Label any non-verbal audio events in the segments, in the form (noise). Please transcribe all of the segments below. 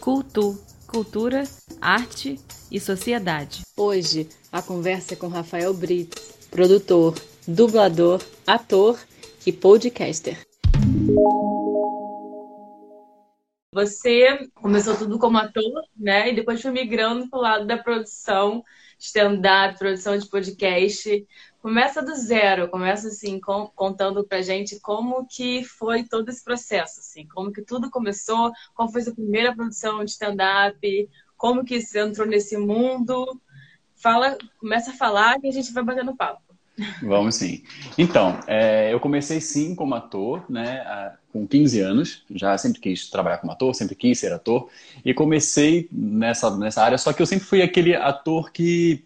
Cultu, cultura, arte e sociedade. Hoje, a conversa é com Rafael Brits, produtor, dublador, ator e podcaster. Você começou tudo como ator, né? E depois foi migrando para o lado da produção, stand-up, produção de podcast. Começa do zero, começa assim, com, contando pra gente como que foi todo esse processo, assim, como que tudo começou, qual foi a sua primeira produção de stand-up, como que você entrou nesse mundo. Fala, começa a falar e a gente vai batendo papo. Vamos sim. Então, é, eu comecei sim como ator, né, com 15 anos. Já sempre quis trabalhar como ator, sempre quis ser ator. E comecei nessa, nessa área, só que eu sempre fui aquele ator que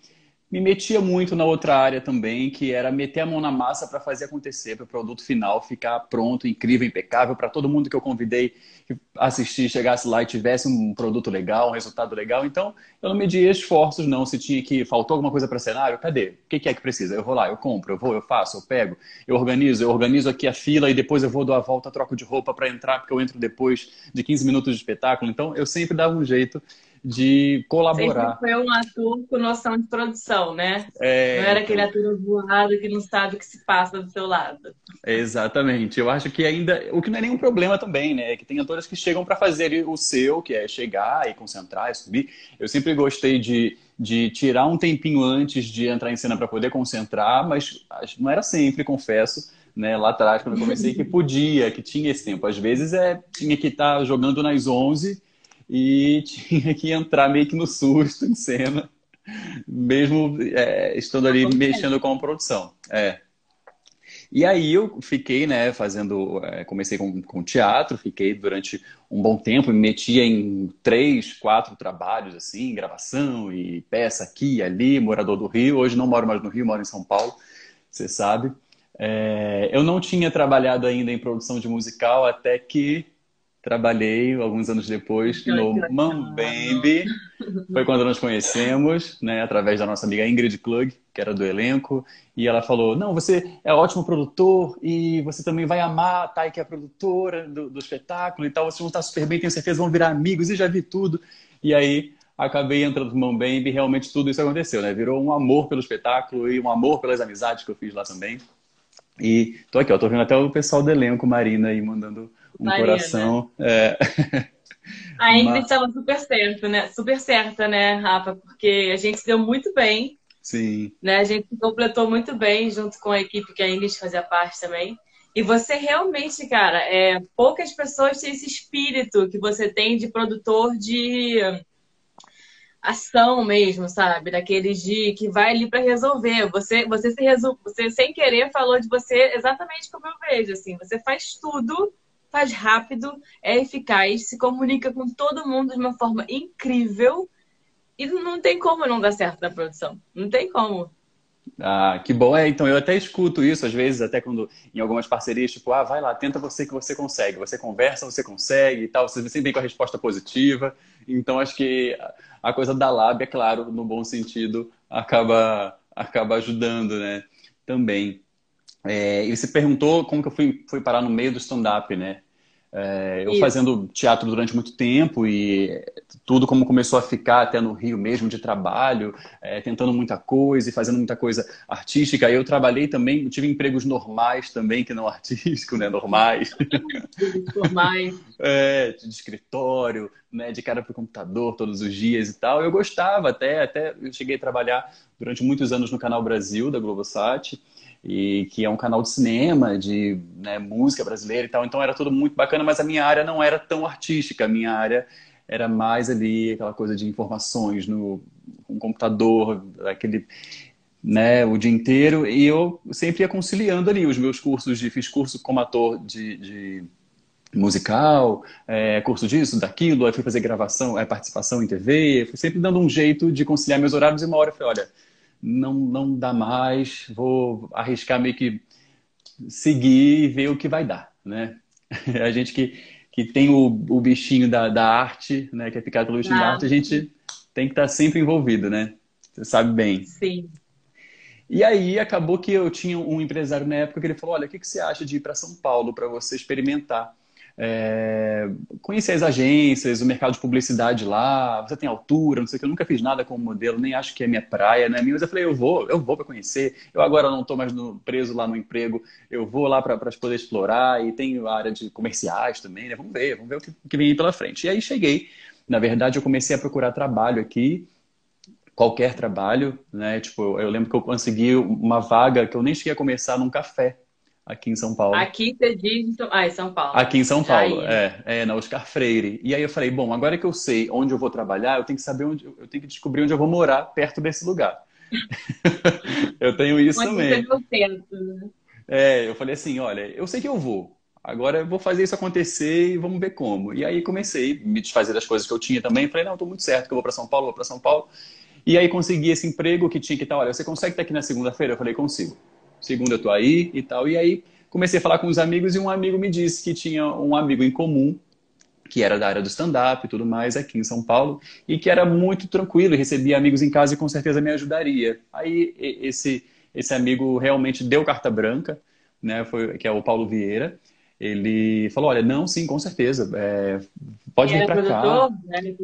me metia muito na outra área também, que era meter a mão na massa para fazer acontecer, para o produto final ficar pronto, incrível, impecável, para todo mundo que eu convidei assistir, chegasse lá e tivesse um produto legal, um resultado legal. Então, eu não media esforços, não. Se tinha que faltou alguma coisa para cenário, cadê? O que é que precisa? Eu vou lá, eu compro, eu vou, eu faço, eu pego, eu organizo, eu organizo aqui a fila e depois eu vou dar a volta, troco de roupa para entrar, porque eu entro depois de 15 minutos de espetáculo. Então, eu sempre dava um jeito de colaborar. Sempre foi um ator com noção de produção, né? É, não era aquele ator voado que não sabe o que se passa do seu lado. Exatamente. Eu acho que ainda. O que não é nenhum problema também, né? É que tem atores que chegam para fazer o seu, que é chegar e concentrar e subir. Eu sempre gostei de, de tirar um tempinho antes de entrar em cena para poder concentrar, mas não era sempre, confesso. Né, lá atrás, quando eu comecei, que (laughs) podia, que tinha esse tempo. Às vezes é, tinha que estar tá jogando nas 11 e (laughs) tinha que entrar meio que no susto em cena, mesmo é, estando ali mexendo com a produção. É. E aí eu fiquei, né, fazendo, é, comecei com, com teatro, fiquei durante um bom tempo, me metia em três, quatro trabalhos, assim, gravação e peça aqui e ali, morador do Rio. Hoje não moro mais no Rio, moro em São Paulo, você sabe. É, eu não tinha trabalhado ainda em produção de musical até que trabalhei alguns anos depois no Mambembe. Foi quando nós conhecemos, né, através da nossa amiga Ingrid Klug, que era do elenco, e ela falou: Não, você é ótimo produtor e você também vai amar a Thay, que é a produtora do, do espetáculo e tal. Vocês vão estar super bem, tenho certeza, vão virar amigos e já vi tudo. E aí acabei entrando no Mambembe e realmente tudo isso aconteceu, né? Virou um amor pelo espetáculo e um amor pelas amizades que eu fiz lá também. E tô aqui, ó, tô vendo até o pessoal do elenco, Marina, aí mandando um Maria, coração. É. A Ingrid estava super certa, né? Super certa, né, Rafa? Porque a gente se deu muito bem. Sim. Né? A gente completou muito bem junto com a equipe que a Ingrid fazia parte também. E você realmente, cara, é, poucas pessoas têm esse espírito que você tem de produtor de ação mesmo, sabe? Daqueles de que vai ali para resolver. Você, você se resol... você sem querer falou de você exatamente como eu vejo, assim. Você faz tudo faz rápido, é eficaz, se comunica com todo mundo de uma forma incrível e não tem como não dar certo na produção. Não tem como. Ah, que bom. É, então, eu até escuto isso, às vezes, até quando em algumas parcerias, tipo, ah, vai lá, tenta você que você consegue. Você conversa, você consegue e tal. Você sempre vem com a resposta positiva. Então, acho que a coisa da lábia, é claro, no bom sentido, acaba, acaba ajudando, né? Também. É, e você perguntou como que eu fui, fui parar no meio do stand-up, né? É, eu Isso. fazendo teatro durante muito tempo e tudo como começou a ficar até no Rio mesmo de trabalho, é, tentando muita coisa e fazendo muita coisa artística. Eu trabalhei também, tive empregos normais também, que não (laughs) artístico, né? Normais. Normais. (laughs) é, de escritório, né? De cara para o computador todos os dias e tal. Eu gostava até, até eu cheguei a trabalhar durante muitos anos no Canal Brasil, da Globosat e que é um canal de cinema, de né, música brasileira e tal. Então era tudo muito bacana, mas a minha área não era tão artística. A minha área era mais ali aquela coisa de informações no, no computador, aquele né, o dia inteiro. E eu sempre ia conciliando ali os meus cursos de fiz curso como ator de, de musical, é, curso disso, daquilo, aí fui fazer gravação, é, participação em TV, fui sempre dando um jeito de conciliar meus horários e uma hora eu falei, olha, não, não dá mais, vou arriscar meio que seguir e ver o que vai dar, né? (laughs) A gente que, que tem o, o bichinho da, da arte, né? Que é picado pelo bichinho da arte, a gente tem que estar sempre envolvido, né? Você sabe bem. Sim. E aí acabou que eu tinha um empresário na época que ele falou, olha, o que, que você acha de ir para São Paulo para você experimentar? É, conhecer as agências, o mercado de publicidade lá, você tem altura, não sei o que, eu nunca fiz nada como modelo, nem acho que é minha praia, não é minha, mas eu falei, eu vou, eu vou para conhecer, eu agora não estou mais no, preso lá no emprego, eu vou lá para poder explorar, e tenho a área de comerciais também, né? Vamos ver, vamos ver o que, o que vem pela frente. E aí cheguei, na verdade eu comecei a procurar trabalho aqui, qualquer trabalho, né? Tipo, eu lembro que eu consegui uma vaga que eu nem cheguei a começar num café, aqui em São Paulo. Aqui você diz. Ah, em São Paulo. Aqui em São Paulo, é, é, na Oscar Freire. E aí eu falei, bom, agora que eu sei onde eu vou trabalhar, eu tenho que saber onde, eu tenho que descobrir onde eu vou morar perto desse lugar. (laughs) eu tenho isso Mas também. Você tempo, né? É, eu falei assim, olha, eu sei que eu vou. Agora eu vou fazer isso acontecer e vamos ver como. E aí comecei a me desfazer das coisas que eu tinha também. Falei, não, estou muito certo que eu vou para São Paulo, vou para São Paulo. E aí consegui esse emprego que tinha que estar, olha, você consegue estar aqui na segunda-feira? Eu falei, consigo. Segunda eu tô aí e tal. E aí comecei a falar com os amigos e um amigo me disse que tinha um amigo em comum que era da área do stand-up e tudo mais aqui em São Paulo e que era muito tranquilo, recebia amigos em casa e com certeza me ajudaria. Aí esse esse amigo realmente deu carta branca, né? Foi que é o Paulo Vieira. Ele falou, olha, não, sim, com certeza, é, pode vir para cá. Né?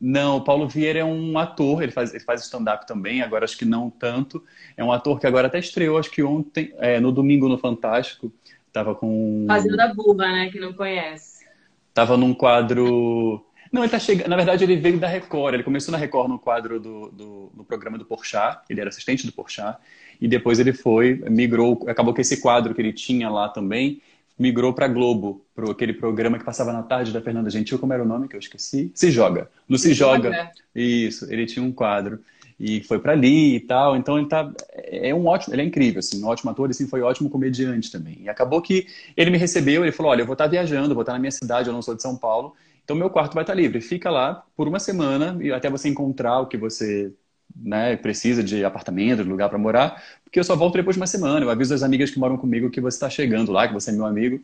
Não, o Paulo Vieira é um ator, ele faz, ele faz stand-up também, agora acho que não tanto. É um ator que agora até estreou, acho que ontem, é, no domingo no Fantástico, tava com... Fazenda Burra, né, que não conhece. Tava num quadro... Não, ele tá chegando. Na verdade, ele veio da Record. Ele começou na Record no quadro do, do no programa do Porchat. Ele era assistente do Porchat. E depois ele foi, migrou. Acabou que esse quadro que ele tinha lá também migrou para Globo, para aquele programa que passava na tarde da Fernanda Gentil, como era o nome que eu esqueci? Se Joga. No Se, Se Joga. Joga. Isso, ele tinha um quadro e foi para ali e tal. Então ele tá é um ótimo, ele é incrível, assim, um ótimo ator, e assim foi um ótimo comediante também. E acabou que ele me recebeu, ele falou: "Olha, eu vou estar tá viajando, vou estar tá na minha cidade, eu não sou de São Paulo, então meu quarto vai estar tá livre. Fica lá por uma semana e até você encontrar o que você né, precisa de apartamento, de lugar para morar, porque eu só volto depois de uma semana. Eu aviso as amigas que moram comigo que você está chegando lá, que você é meu amigo.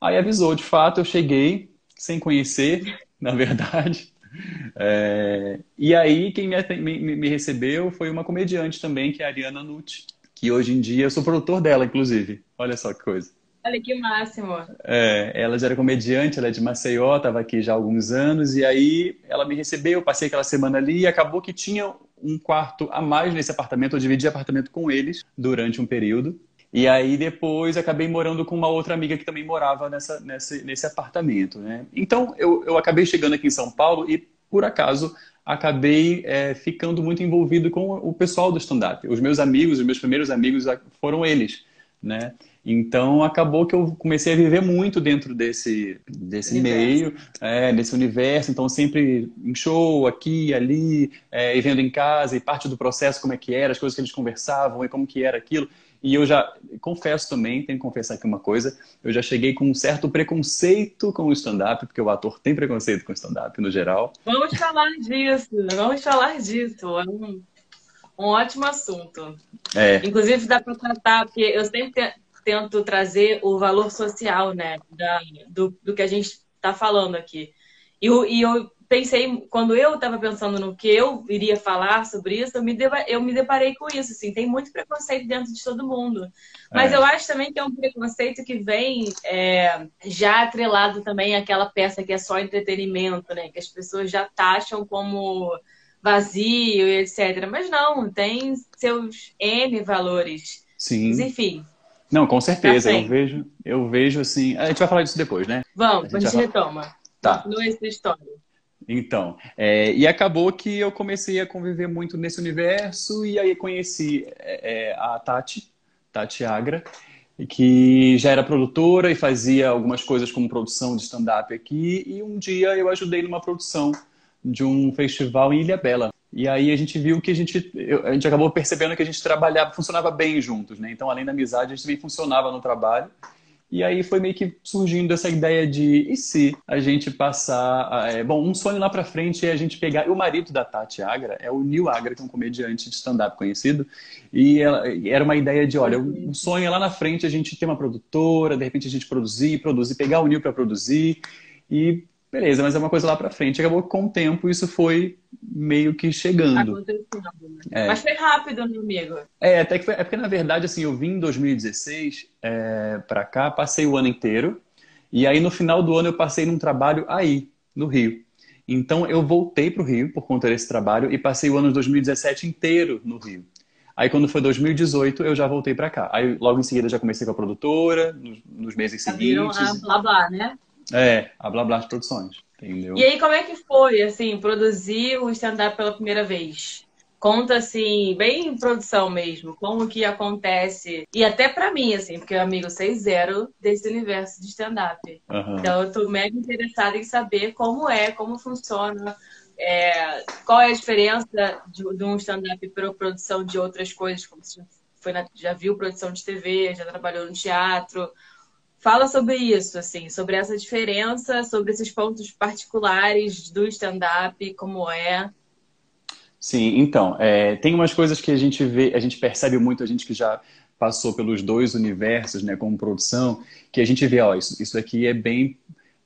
Aí avisou, de fato, eu cheguei sem conhecer, (laughs) na verdade. É... E aí quem me, me, me, recebeu foi uma comediante também, que é a Ariana Nutti, que hoje em dia eu sou produtor dela, inclusive. Olha só que coisa. Olha que máximo. É, ela já era comediante, ela é de Maceió, estava aqui já há alguns anos, e aí ela me recebeu, passei aquela semana ali e acabou que tinha um quarto a mais nesse apartamento, eu dividi apartamento com eles durante um período. E aí depois acabei morando com uma outra amiga que também morava nessa, nesse, nesse apartamento, né? Então eu, eu acabei chegando aqui em São Paulo e, por acaso, acabei é, ficando muito envolvido com o pessoal do stand-up. Os meus amigos, os meus primeiros amigos foram eles, né? Então acabou que eu comecei a viver muito dentro desse, desse meio, é, desse universo. Então sempre em show, aqui, ali, é, e vendo em casa, e parte do processo como é que era, as coisas que eles conversavam e como que era aquilo. E eu já confesso também, tenho que confessar aqui uma coisa, eu já cheguei com um certo preconceito com o stand-up, porque o ator tem preconceito com o stand-up no geral. Vamos falar disso, vamos falar disso. É um, um ótimo assunto. É. Inclusive dá para tratar, porque eu sempre tento trazer o valor social, né, da, do, do que a gente está falando aqui. E, e eu pensei, quando eu estava pensando no que eu iria falar sobre isso, eu me, eu me deparei com isso, assim, tem muito preconceito dentro de todo mundo. Mas é. eu acho também que é um preconceito que vem é, já atrelado também àquela peça que é só entretenimento, né, que as pessoas já taxam como vazio e etc. Mas não, tem seus N valores. Sim. Mas, enfim, não, com certeza. Eu vejo, eu vejo assim. A gente vai falar disso depois, né? Vamos, a gente, a gente retoma. Tá. Continua essa história. Então, é, e acabou que eu comecei a conviver muito nesse universo e aí conheci é, é a Tati, Tati Agra, que já era produtora e fazia algumas coisas como produção de stand-up aqui. E um dia eu ajudei numa produção de um festival em Ilha Bela. E aí a gente viu que a gente, a gente acabou percebendo que a gente trabalhava, funcionava bem juntos, né? Então, além da amizade, a gente também funcionava no trabalho. E aí foi meio que surgindo essa ideia de e se a gente passar. É, bom, um sonho lá pra frente é a gente pegar. O marido da Tati Agra é o Neil Agra, que é um comediante de stand-up conhecido. E ela, era uma ideia de: olha, um sonho é lá na frente a gente ter uma produtora, de repente a gente produzir, produzir, pegar o Neil para produzir. E beleza, mas é uma coisa lá para frente. Acabou que com o tempo isso foi meio que chegando. Acontecendo. Né? É. Mas foi rápido, meu amigo. É, até que foi, é porque na verdade assim, eu vim em 2016 é, para cá, passei o ano inteiro E aí, no final do ano, eu passei num trabalho aí, no Rio. Então, eu voltei para o Rio por conta desse trabalho e passei o ano de 2017 inteiro no Rio. Aí, quando foi 2018, eu já voltei para cá. Aí, logo em seguida, já comecei com a produtora, nos, nos meses já seguintes. a Blá Blá, né? É, a Blá Blá de Produções, entendeu? E aí, como é que foi, assim, produzir o stand-up pela primeira vez? Conta assim, bem em produção mesmo, como que acontece. E até para mim, assim, porque eu amigo sei zero desse universo de stand-up. Uhum. Então eu tô mega interessada em saber como é, como funciona, é, qual é a diferença de, de um stand-up para produção de outras coisas, como você foi na, já viu produção de TV, já trabalhou no teatro. Fala sobre isso, assim, sobre essa diferença, sobre esses pontos particulares do stand-up, como é. Sim, então, é, tem umas coisas que a gente vê, a gente percebe muito, a gente que já passou pelos dois universos, né, como produção, que a gente vê, ó, isso, isso aqui é bem,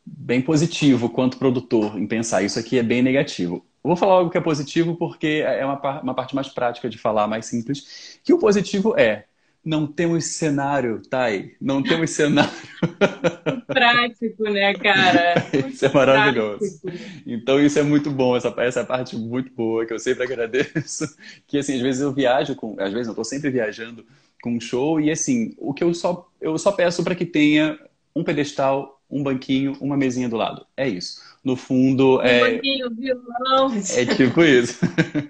bem positivo quanto produtor em pensar, isso aqui é bem negativo. Vou falar algo que é positivo porque é uma, uma parte mais prática de falar, mais simples, que o positivo é não temos cenário, Thay. Não temos cenário. (laughs) Prático, né, cara? Isso é maravilhoso. Prático. Então, isso é muito bom. Essa, essa parte muito boa que eu sempre agradeço. (laughs) Que, assim, às vezes eu viajo com... Às vezes eu estou sempre viajando com um show e, assim, o que eu só, eu só peço para que tenha um pedestal, um banquinho, uma mesinha do lado. É isso. No fundo, é... violão. É tipo isso.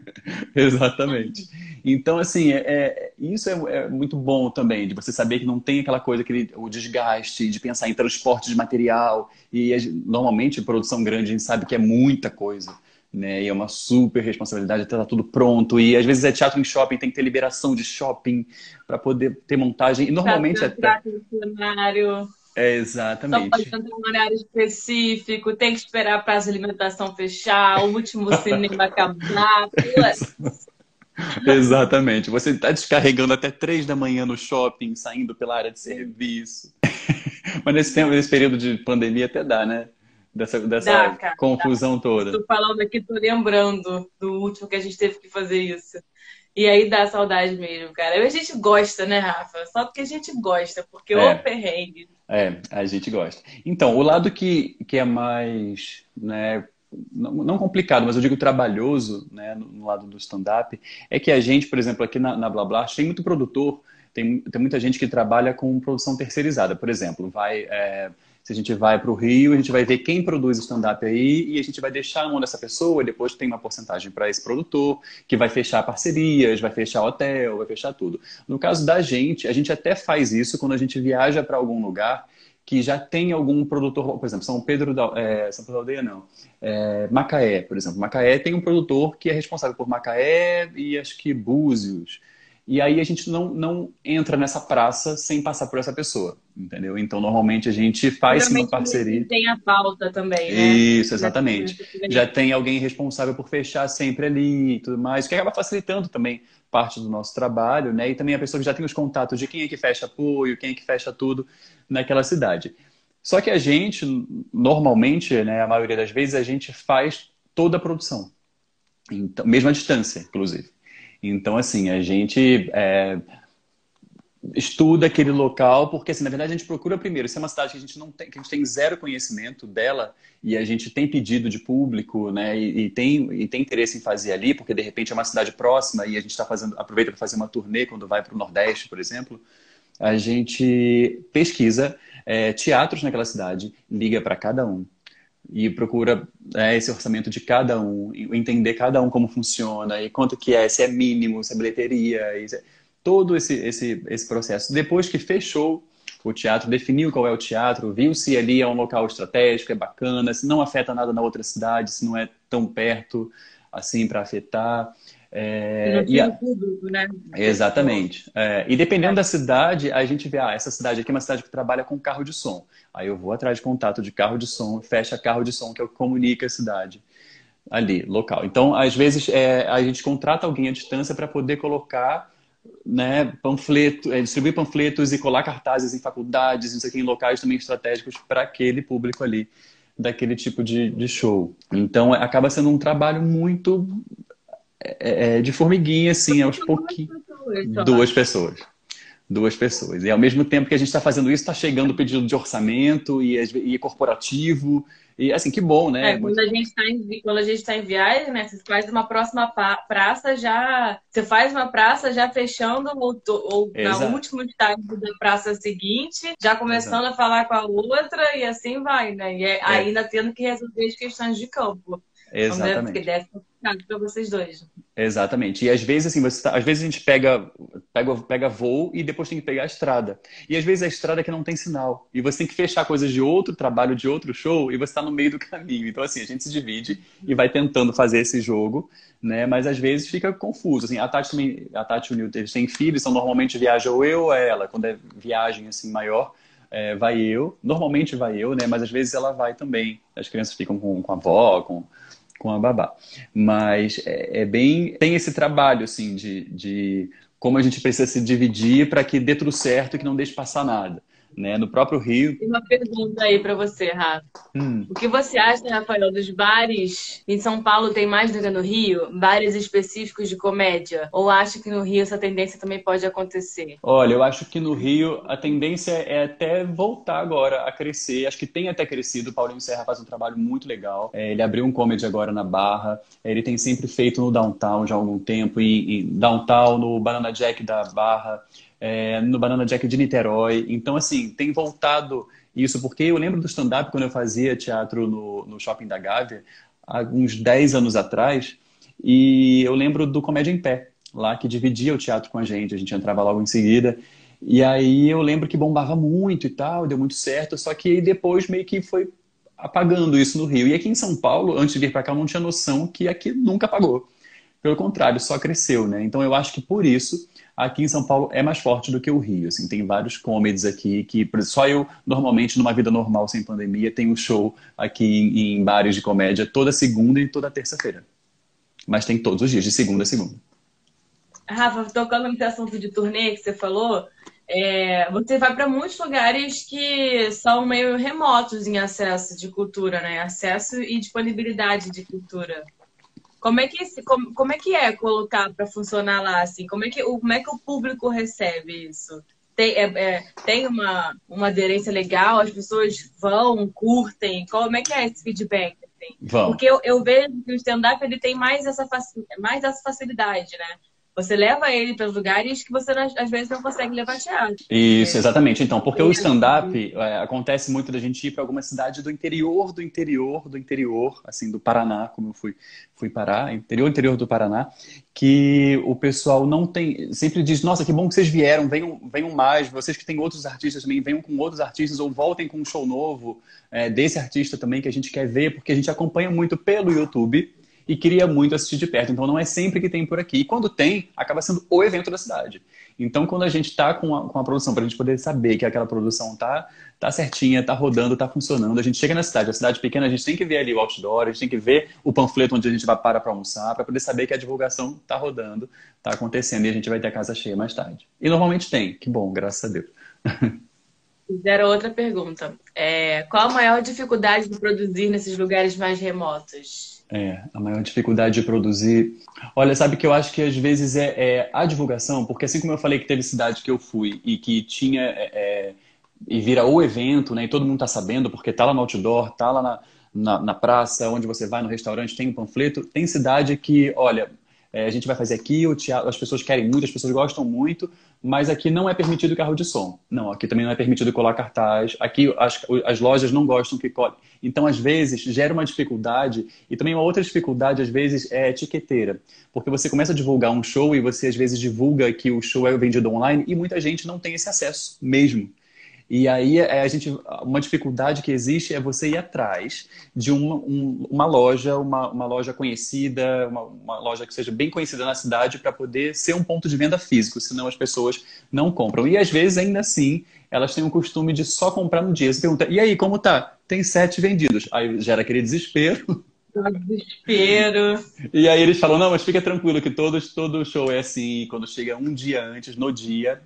(laughs) Exatamente. Então, assim, é, é isso é, é, muito bom também, de você saber que não tem aquela coisa, aquele, o desgaste de pensar em transporte de material. E normalmente, produção grande, a gente sabe que é muita coisa. Né? E é uma super responsabilidade ter tudo pronto. E às vezes é teatro em shopping, tem que ter liberação de shopping para poder ter montagem. E normalmente até. Cenário. É, exatamente. Só pode entrar um horário específico, tem que esperar a praça de alimentação fechar, o último (laughs) cinema acabar. Exatamente. Você está descarregando até três da manhã no shopping, saindo pela área de serviço. (laughs) Mas nesse, tempo, nesse período de pandemia até dá, né? Dessa, dessa dá, cara, confusão dá. toda. Estou falando aqui, estou lembrando do último que a gente teve que fazer isso. E aí dá saudade mesmo, cara. A gente gosta, né, Rafa? Só porque a gente gosta, porque é. o perrengue. É, a gente gosta. Então, o lado que, que é mais né, não, não, complicado, mas eu digo trabalhoso, né, no, no lado do stand-up, é que a gente, por exemplo, aqui na, na Blabla, tem muito produtor, tem, tem muita gente que trabalha com produção terceirizada. Por exemplo, vai, é, se a gente vai para o Rio, a gente vai ver quem produz stand-up aí e a gente vai deixar a mão dessa pessoa depois tem uma porcentagem para esse produtor que vai fechar parcerias, vai fechar hotel, vai fechar tudo. No caso da gente, a gente até faz isso quando a gente viaja para algum lugar que já tem algum produtor, por exemplo, São Pedro da, é, São Pedro da Aldeia não, é, Macaé, por exemplo, Macaé tem um produtor que é responsável por Macaé e acho que Búzios, e aí a gente não, não entra nessa praça sem passar por essa pessoa, entendeu? Então, normalmente a gente faz uma parceria. Tem a pauta também, né? Isso, exatamente. Já tem alguém responsável por fechar sempre ali e tudo mais, que acaba facilitando também parte do nosso trabalho, né? E também a pessoa que já tem os contatos de quem é que fecha apoio, quem é que fecha tudo naquela cidade. Só que a gente, normalmente, né, a maioria das vezes, a gente faz toda a produção. Então, mesmo à distância, inclusive. Então, assim, a gente é, estuda aquele local, porque, assim, na verdade, a gente procura primeiro. Se é uma cidade que a gente não tem, que a gente tem zero conhecimento dela e a gente tem pedido de público, né, e, e tem, e tem interesse em fazer ali, porque de repente é uma cidade próxima e a gente está fazendo, aproveita para fazer uma turnê quando vai para o Nordeste, por exemplo, a gente pesquisa é, teatros naquela cidade, liga para cada um e procura é, esse orçamento de cada um, entender cada um como funciona e quanto que é, se é mínimo, se é bilheteria, se é... todo esse, esse, esse processo. Depois que fechou o teatro, definiu qual é o teatro, viu se ali é um local estratégico, é bacana, se não afeta nada na outra cidade, se não é tão perto assim para afetar. É, e a... público, né? Exatamente. É, e dependendo da cidade, a gente vê, ah, essa cidade aqui é uma cidade que trabalha com carro de som. Aí eu vou atrás de contato de carro de som, fecha carro de som, que é o que comunica a cidade ali, local. Então, às vezes, é, a gente contrata alguém à distância para poder colocar né, panfleto, é, distribuir panfletos e colar cartazes em faculdades, isso aqui, em locais também estratégicos para aquele público ali, daquele tipo de, de show. Então, acaba sendo um trabalho muito é, é, de formiguinha, assim, aos pouquinhos. Duas pessoas. duas pessoas. E ao mesmo tempo que a gente está fazendo isso, está chegando o pedido de orçamento e, e corporativo. E assim, que bom, né? É, quando, a gente está em, quando a gente está em viagem, né? Você faz uma próxima praça já. Você faz uma praça já fechando ou, ou na última estágio da praça seguinte, já começando Exato. a falar com a outra e assim vai, né? E é, é. ainda tendo que resolver as questões de campo. Exatamente. Porque deve para vocês dois. Exatamente. E às vezes, assim, você tá, às vezes a gente pega, pega, pega voo e depois tem que pegar a estrada. E às vezes a estrada é que não tem sinal. E você tem que fechar coisas de outro trabalho, de outro show, e você está no meio do (laughs) caminho. Então, assim, a gente se divide e vai tentando fazer esse jogo, né? Mas às vezes fica confuso. Assim, a Tati também, a Tati e o Newton, eles têm filhos, então normalmente viaja ou eu ou ela. Quando é viagem assim maior, é, vai eu. Normalmente vai eu, né? Mas às vezes ela vai também. As crianças ficam com, com a avó, com com a babá. Mas é, é bem. Tem esse trabalho, assim, de, de como a gente precisa se dividir para que dê tudo certo e que não deixe passar nada né? No próprio Rio. Tem uma pergunta aí para você, Rafa. Hum. O que você acha, Rafael, dos bares em São Paulo tem mais do que no Rio? Bares específicos de comédia? Ou acha que no Rio essa tendência também pode acontecer? Olha, eu acho que no Rio a tendência é até voltar agora a crescer. Acho que tem até crescido. O Paulinho Serra faz um trabalho muito legal. É, ele abriu um comedy agora na Barra. É, ele tem sempre feito no Downtown já há algum tempo. E, e Downtown, no Banana Jack da Barra é, no Banana Jack de Niterói. Então, assim, tem voltado isso, porque eu lembro do stand-up quando eu fazia teatro no, no Shopping da Gávea, há uns 10 anos atrás, e eu lembro do Comédia em Pé, lá que dividia o teatro com a gente, a gente entrava logo em seguida. E aí eu lembro que bombava muito e tal, deu muito certo, só que depois meio que foi apagando isso no Rio. E aqui em São Paulo, antes de vir para cá, eu não tinha noção que aqui nunca apagou. Pelo contrário, só cresceu, né? Então eu acho que por isso aqui em São Paulo é mais forte do que o Rio. Assim, tem vários comedies aqui que só eu, normalmente, numa vida normal, sem pandemia, tenho show aqui em, em bares de comédia toda segunda e toda terça-feira. Mas tem todos os dias, de segunda a segunda. Rafa, tocando nesse assunto de turnê que você falou, é, você vai para muitos lugares que são meio remotos em acesso de cultura, né? Acesso e disponibilidade de cultura. Como é que, como, como é, que é colocar para funcionar lá? Assim? Como, é que, como é que o público recebe isso? Tem, é, é, tem uma, uma aderência legal? As pessoas vão, curtem? Como é que é esse feedback? Assim? Porque eu, eu vejo que o stand-up ele tem mais essa, mais essa facilidade, né? Você leva ele para os lugares que você às vezes não consegue levar teatro. Isso, exatamente. Então, porque o stand-up é, acontece muito da gente ir para alguma cidade do interior, do interior, do interior, assim, do Paraná, como eu fui, fui parar, interior, interior do Paraná, que o pessoal não tem, sempre diz, nossa, que bom que vocês vieram, venham, venham mais, vocês que têm outros artistas também, venham com outros artistas ou voltem com um show novo é, desse artista também que a gente quer ver, porque a gente acompanha muito pelo YouTube e queria muito assistir de perto. Então não é sempre que tem por aqui. E quando tem, acaba sendo o evento da cidade. Então quando a gente está com, a, com a produção, para a gente poder saber que aquela produção tá, tá certinha, tá rodando, tá funcionando, a gente chega na cidade. A cidade pequena, a gente tem que ver ali o outdoor, a gente tem que ver o panfleto onde a gente vai para para almoçar, para poder saber que a divulgação tá rodando, tá acontecendo e a gente vai ter a casa cheia mais tarde. E normalmente tem. Que bom, graças a Deus. (laughs) Fizeram outra pergunta. É, qual a maior dificuldade de produzir nesses lugares mais remotos? É, a maior dificuldade de produzir. Olha, sabe que eu acho que às vezes é, é, a divulgação, porque assim como eu falei que teve cidade que eu fui e que tinha. É, é e vira o evento, né? E todo mundo tá sabendo, porque tá lá no outdoor, tá lá na, na, na praça, onde você vai no restaurante, tem um panfleto. Tem cidade que, olha, é, a gente vai fazer aqui, teatro, as pessoas querem muito, as pessoas gostam muito, mas aqui não é permitido carro de som. Não, aqui também não é permitido colar cartaz. Aqui as, as lojas não gostam que cole. Então, às vezes, gera uma dificuldade. E também uma outra dificuldade, às vezes, é etiqueteira. Porque você começa a divulgar um show e você, às vezes, divulga que o show é vendido online e muita gente não tem esse acesso mesmo. E aí é, a gente, uma dificuldade que existe é você ir atrás de uma, um, uma loja, uma, uma loja conhecida, uma, uma, loja que seja bem conhecida na cidade para poder ser um ponto de venda físico, senão as pessoas não compram. E às vezes, ainda assim, elas têm o costume de só comprar no dia. Você pergunta, e aí, como tá? Tem sete vendidos. Aí gera aquele desespero. Desespero. E aí eles falam, não, mas fica tranquilo que todos, todo show é assim, quando chega um dia antes, no dia,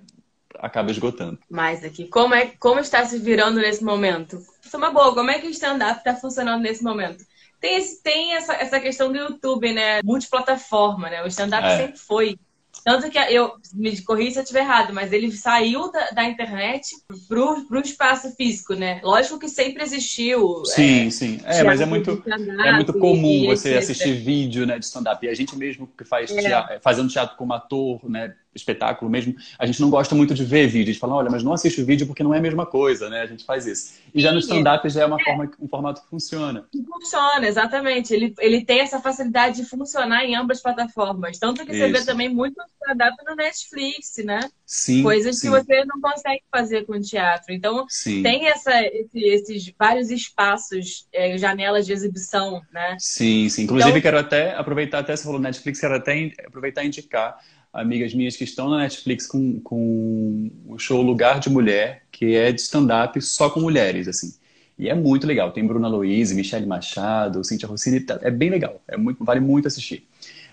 acaba esgotando. Mais aqui, como é como está se virando nesse momento? Isso é uma boa, como é que o stand-up está funcionando nesse momento? Tem, esse, tem essa, essa questão do YouTube, né? Multiplataforma, né? O stand-up é. sempre foi Tanto que eu, me corri se eu estiver errado, mas ele saiu da, da internet pro, pro espaço físico, né? Lógico que sempre existiu. Sim, é, sim. É, mas é muito, é muito comum você assistir vídeo né, de stand-up. E a gente mesmo que faz é. teatro, fazendo teatro como ator, né? Espetáculo mesmo, a gente não gosta muito de ver vídeo. A gente fala, olha, mas não assiste o vídeo porque não é a mesma coisa, né? A gente faz isso. E já no stand-up já é uma é. forma, um formato que funciona. Funciona, exatamente. Ele, ele tem essa facilidade de funcionar em ambas plataformas. Tanto que isso. você vê também muito stand-up no Netflix, né? Sim. Coisas sim. que você não consegue fazer com o teatro. Então, sim. tem essa, esse, esses vários espaços, é, janelas de exibição, né? Sim, sim. Inclusive, então... quero até aproveitar, até você falou Netflix, quero até aproveitar e indicar amigas minhas que estão na Netflix com, com o show Lugar de Mulher, que é de stand-up só com mulheres, assim. E é muito legal. Tem Bruna Louise, Michelle Machado, Cintia Rossini. Tá, é bem legal. É muito, vale muito assistir.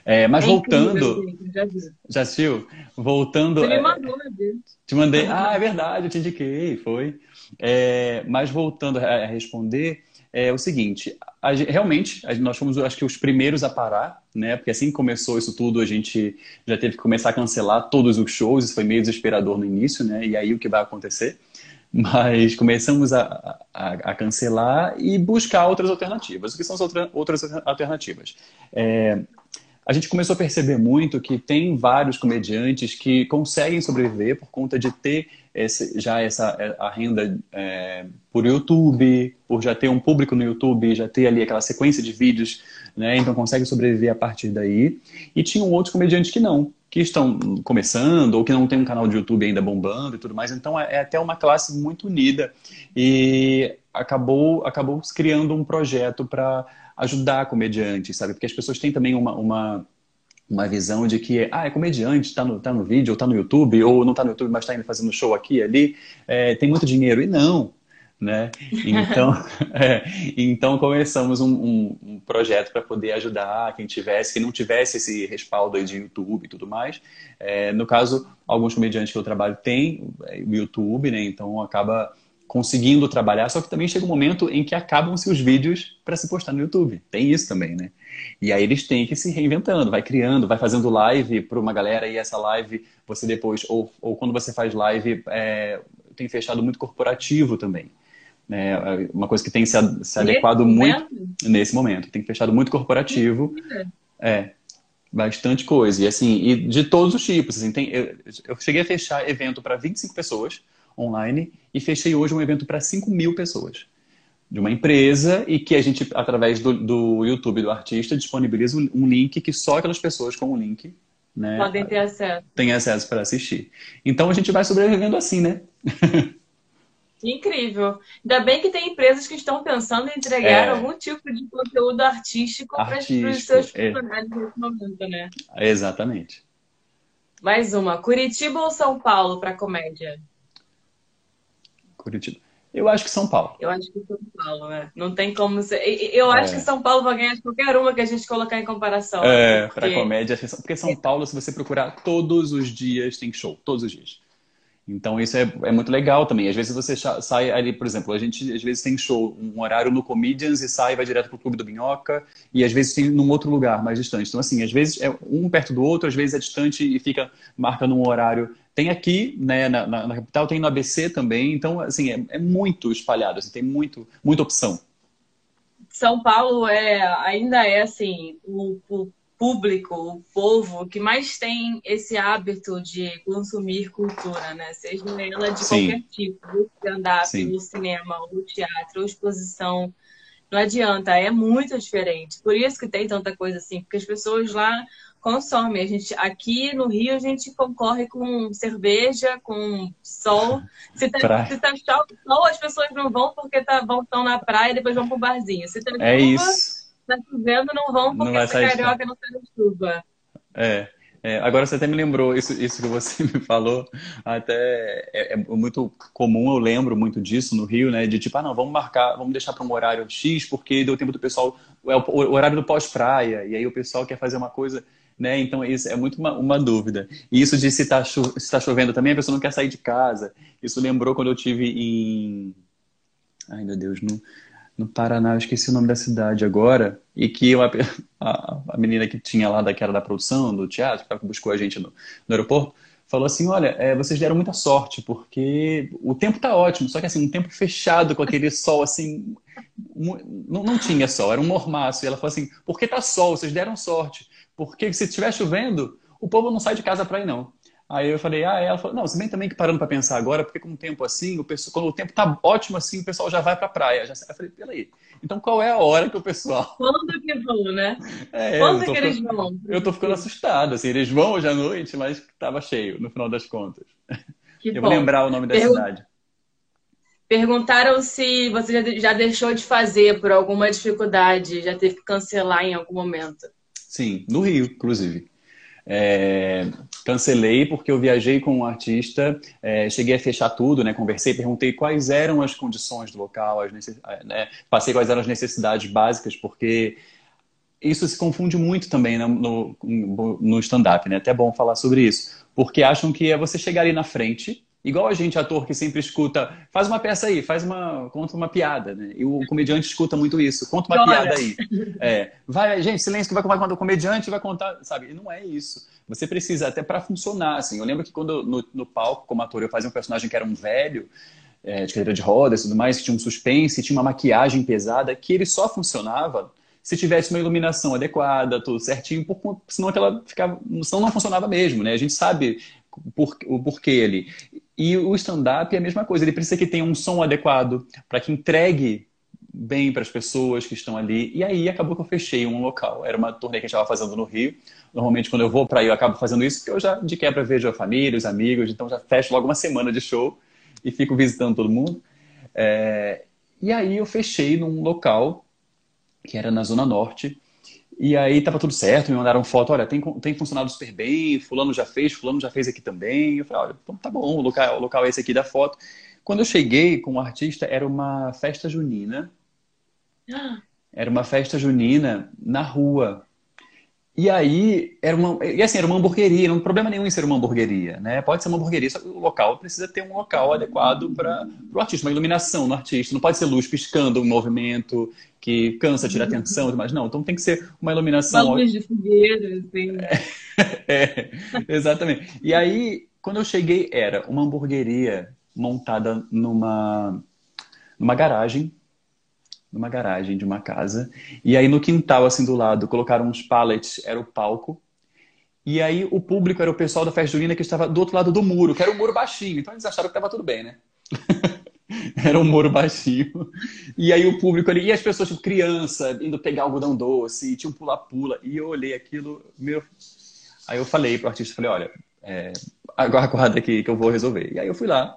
É, mas é voltando. Incrível, já, já assistiu? Voltando. Você me é, mandou, né? Te mandei. Ah, é verdade, eu te indiquei, foi. É, mas voltando a responder, é o seguinte: a, realmente, a, nós fomos, acho que, os primeiros a parar, né? Porque assim que começou isso tudo, a gente já teve que começar a cancelar todos os shows, isso foi meio desesperador no início, né? E aí o que vai acontecer? Mas começamos a, a, a cancelar e buscar outras alternativas. O que são as outra, outras alternativas? É, a gente começou a perceber muito que tem vários comediantes que conseguem sobreviver por conta de ter esse, já essa a renda é, por YouTube, por já ter um público no YouTube, já ter ali aquela sequência de vídeos, né? Então consegue sobreviver a partir daí. E tinham outros comediantes que não, que estão começando ou que não tem um canal de YouTube ainda bombando e tudo mais. Então é, é até uma classe muito unida e acabou acabou criando um projeto para ajudar comediantes, sabe? Porque as pessoas têm também uma, uma uma visão de que, ah, é comediante, está no, tá no vídeo, ou está no YouTube, ou não está no YouTube, mas está indo fazendo show aqui ali, é, tem muito dinheiro. E não, né? Então, (laughs) é, então começamos um, um, um projeto para poder ajudar quem tivesse, quem não tivesse esse respaldo aí de YouTube e tudo mais. É, no caso, alguns comediantes que eu trabalho têm é, o YouTube, né? Então acaba conseguindo trabalhar, só que também chega um momento em que acabam-se os vídeos para se postar no YouTube. Tem isso também, né? E aí eles têm que se reinventando, vai criando, vai fazendo live para uma galera e essa live você depois, ou, ou quando você faz live, é, tem fechado muito corporativo também. Né? Uma coisa que tem se, se adequado muito nesse momento. Tem fechado muito corporativo. É, bastante coisa. E assim, e de todos os tipos. Assim, tem, eu, eu cheguei a fechar evento para 25 pessoas online e fechei hoje um evento para 5 mil pessoas de uma empresa e que a gente, através do, do YouTube do artista, disponibiliza um link que só aquelas pessoas com o link né, podem ter acesso. Tem acesso para assistir. Então a gente vai sobrevivendo assim, né? (laughs) Incrível. Ainda bem que tem empresas que estão pensando em entregar é. algum tipo de conteúdo artístico, artístico para os seus funcionários é. nesse momento, né? Exatamente. Mais uma. Curitiba ou São Paulo para comédia? Curitiba. Eu acho que São Paulo. Eu acho que São Paulo, né? Não tem como ser. Eu acho é. que São Paulo vai ganhar de qualquer uma que a gente colocar em comparação. É, porque... para comédia. Porque São Paulo, se você procurar, todos os dias tem show. Todos os dias. Então isso é, é muito legal também. Às vezes você sai ali, por exemplo, a gente às vezes tem show, um horário no Comedians e sai vai direto pro Clube do Minhoca e às vezes tem num outro lugar mais distante. Então assim, às vezes é um perto do outro, às vezes é distante e fica marca num horário. Tem aqui, né, na, na, na capital, tem no ABC também. Então assim é, é muito espalhado, assim, tem muito muita opção. São Paulo é ainda é assim o, o público, o povo que mais tem esse hábito de consumir cultura, né? Seja ela de Sim. qualquer tipo, stand-up, o cinema, o teatro, ou exposição. Não adianta, é muito diferente. Por isso que tem tanta coisa assim, porque as pessoas lá consomem. A gente, aqui no Rio a gente concorre com cerveja, com sol. Se tá, se tá sol, as pessoas não vão porque tá, vão, estão na praia e depois vão pro barzinho. Se tá é chuva, isso tá chovendo, não vão porque não essa carioca não sai de chuva. É. É, agora você até me lembrou isso, isso que você (laughs) me falou, até é, é, muito comum, eu lembro muito disso no Rio, né? De tipo, ah, não, vamos marcar, vamos deixar para um horário X, porque deu tempo do pessoal, é o, o horário do pós-praia, e aí o pessoal quer fazer uma coisa, né? Então isso é muito uma, uma dúvida. E isso de se está tá chovendo também, a pessoa não quer sair de casa. Isso lembrou quando eu tive em. Ai, meu Deus, não no Paraná, eu esqueci o nome da cidade agora, e que uma, (laughs) a, a menina que tinha lá, que era da produção, do teatro, que buscou a gente no, no aeroporto, falou assim: Olha, é, vocês deram muita sorte, porque o tempo tá ótimo, só que assim, um tempo fechado com aquele sol assim. Não, não tinha sol, era um mormaço. E ela falou assim: Porque tá sol, vocês deram sorte. Porque se estiver chovendo, o povo não sai de casa para ir, não. Aí eu falei, ah, ela falou, não, se bem também que parando para pensar agora, porque com o tempo assim, o pessoal, quando o tempo tá ótimo assim, o pessoal já vai para a praia. Já... Eu falei, peraí, então qual é a hora que o pessoal. (laughs) Quando que vão, né? É, Quando que ficando... eles vão? Eu tô ficando assustado, assim, eles vão hoje à noite, mas tava cheio, no final das contas. Que (laughs) eu bom. vou lembrar o nome da Pergun- cidade. Perguntaram se você já deixou de fazer por alguma dificuldade, já teve que cancelar em algum momento. Sim, no Rio, inclusive. É, cancelei porque eu viajei com um artista, é, cheguei a fechar tudo, né? Conversei, perguntei quais eram as condições do local, as necess... né? passei quais eram as necessidades básicas, porque isso se confunde muito também né, no, no, no stand-up, né? Até é bom falar sobre isso, porque acham que é você chegar ali na frente, igual a gente, ator que sempre escuta, faz uma peça aí, faz uma, conta uma piada, né? E o comediante escuta muito isso, conta uma Olha. piada aí. É, vai, gente, silêncio que vai contar o comediante vai contar, sabe? E não é isso. Você precisa até para funcionar, assim. Eu lembro que quando no, no palco, como ator, eu fazia um personagem que era um velho, é, de cadeira de rodas e tudo mais, que tinha um suspense, tinha uma maquiagem pesada, que ele só funcionava se tivesse uma iluminação adequada, tudo certinho, por, senão aquela ficava, senão não funcionava mesmo, né? A gente sabe por- o porquê ali. E o stand-up é a mesma coisa, ele precisa que tenha um som adequado para que entregue bem para as pessoas que estão ali. E aí acabou que eu fechei um local. Era uma turnê que a gente estava fazendo no Rio. Normalmente, quando eu vou para aí, eu acabo fazendo isso, porque eu já de quebra vejo a família, os amigos, então já fecho logo uma semana de show e fico visitando todo mundo. É, E aí eu fechei num local que era na Zona Norte. E aí tava tudo certo, me mandaram foto, olha, tem, tem funcionado super bem, fulano já fez, fulano já fez aqui também. Eu falei, olha, então tá bom, o local, o local é esse aqui da foto. Quando eu cheguei com o artista, era uma festa junina. Era uma festa junina na rua. E aí, era uma, e assim, era uma hamburgueria, não tem problema nenhum em ser uma hamburgueria, né? Pode ser uma hamburgueria, só que o local precisa ter um local adequado para o artista, uma iluminação no artista. Não pode ser luz piscando, um movimento que cansa, tira atenção, mas não. Então tem que ser uma Uma iluminação luz de fogueira, assim. (laughs) é, exatamente. E aí, quando eu cheguei, era uma hamburgueria montada numa, numa garagem, numa garagem de uma casa. E aí no quintal, assim, do lado, colocaram uns pallets, era o palco. E aí o público era o pessoal da festa junina que estava do outro lado do muro, que era um muro baixinho. Então eles acharam que estava tudo bem, né? (laughs) Era um muro baixinho. E aí o público ali, e as pessoas, tipo, criança, indo pegar algodão doce, tinha um pula-pula. E eu olhei aquilo, meu. Aí eu falei pro artista, falei, olha, é, aguarda aqui que eu vou resolver. E aí eu fui lá,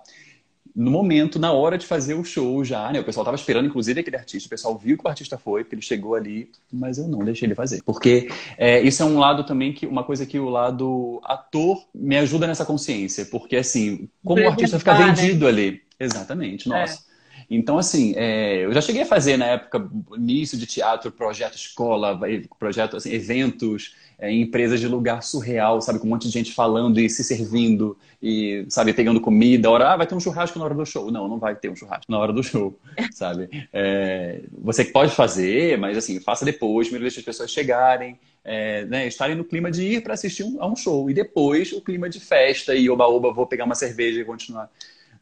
no momento, na hora de fazer o show já, né? O pessoal tava esperando, inclusive, aquele artista. O pessoal viu que o artista foi, porque ele chegou ali, mas eu não deixei ele fazer. Porque é, isso é um lado também, que uma coisa que o lado ator me ajuda nessa consciência. Porque, assim, como o artista fica né? vendido ali. Exatamente, nossa. Então, assim, é, eu já cheguei a fazer na época início de teatro, projeto escola, projeto, assim, eventos, é, em empresas de lugar surreal, sabe, com um monte de gente falando e se servindo e, sabe, pegando comida. Hora, ah, vai ter um churrasco na hora do show. Não, não vai ter um churrasco na hora do show, (laughs) sabe? É, você pode fazer, mas, assim, faça depois, primeiro deixa as pessoas chegarem, é, né, estarem no clima de ir para assistir um, a um show e depois o clima de festa e oba-oba, vou pegar uma cerveja e continuar.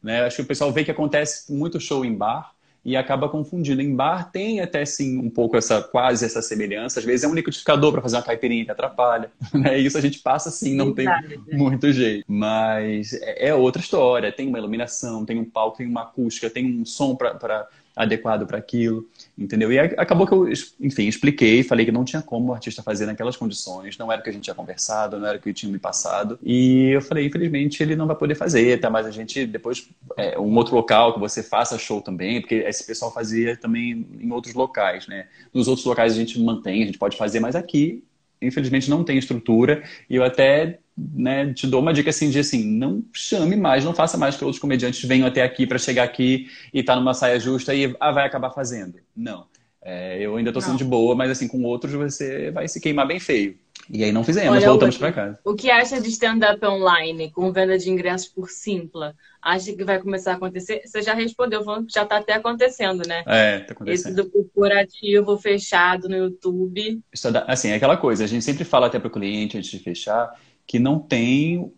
Né? Acho que o pessoal vê que acontece muito show em bar e acaba confundindo. Em bar tem até sim um pouco essa quase essa semelhança. Às vezes é um liquidificador para fazer uma caipirinha que atrapalha. (laughs) Né? Isso a gente passa sim, não tem muito jeito. Mas é é outra história. Tem uma iluminação, tem um palco, tem uma acústica, tem um som para adequado para aquilo, entendeu? E acabou que eu, enfim, expliquei, falei que não tinha como o artista fazer naquelas condições, não era o que a gente tinha conversado, não era o que tinha me passado. E eu falei, infelizmente, ele não vai poder fazer, tá? Mas a gente depois, é, um outro local que você faça show também, porque esse pessoal fazia também em outros locais, né? Nos outros locais a gente mantém, a gente pode fazer, mas aqui, infelizmente, não tem estrutura. E eu até né, te dou uma dica assim de assim, não chame mais, não faça mais que outros comediantes venham até aqui para chegar aqui e tá numa saia justa e ah, vai acabar fazendo. Não. É, eu ainda estou sendo Não. de boa, mas assim, com outros você vai se queimar bem feio. E aí não fizemos, Olha, voltamos para casa. O que acha de stand-up online com venda de ingressos por Simpla? Acha que vai começar a acontecer? Você já respondeu, falando que já está até acontecendo, né? É, tá acontecendo. Esse do corporativo fechado no YouTube. Assim, é aquela coisa, a gente sempre fala até para o cliente antes de fechar que não tem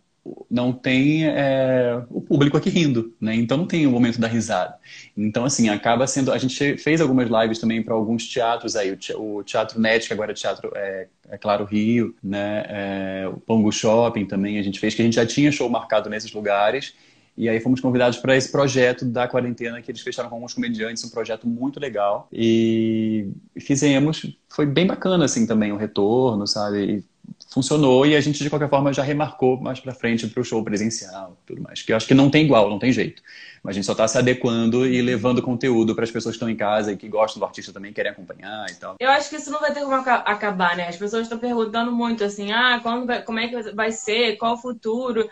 não tem é, o público aqui rindo, né? Então não tem o momento da risada. Então, assim, acaba sendo. A gente fez algumas lives também para alguns teatros aí, o Teatro Net, que agora é Teatro, é, é Claro Rio, né? É, o Pongo Shopping também a gente fez, que a gente já tinha show marcado nesses lugares. E aí fomos convidados para esse projeto da quarentena que eles fecharam com alguns comediantes, um projeto muito legal. E fizemos, foi bem bacana assim também o retorno, sabe? Funcionou e a gente de qualquer forma já remarcou mais para frente para o show presencial, tudo mais. Que eu acho que não tem igual, não tem jeito. Mas a gente só está se adequando e levando conteúdo para as pessoas que estão em casa e que gostam do artista também querem acompanhar e tal. Eu acho que isso não vai ter como acabar, né? As pessoas estão perguntando muito assim, ah, quando como é que vai ser, qual o futuro?